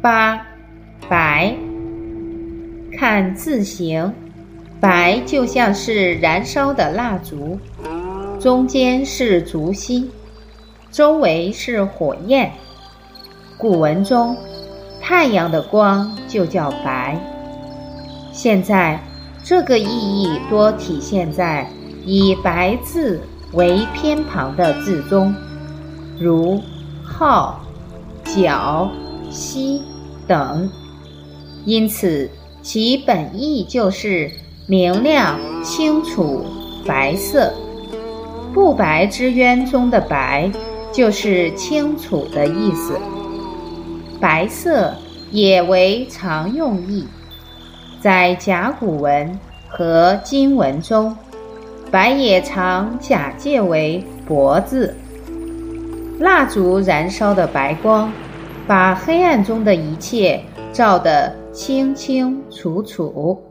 八，白。看字形，白就像是燃烧的蜡烛，中间是烛心，周围是火焰。古文中，太阳的光就叫白。现在，这个意义多体现在以“白”字为偏旁的字中，如“号”“角”“息”等。因此。其本意就是明亮、清楚、白色。不白之渊中的“白”就是清楚的意思。白色也为常用意，在甲骨文和金文中，“白”也常假借为“脖子。蜡烛燃烧的白光，把黑暗中的一切照得。清清楚楚。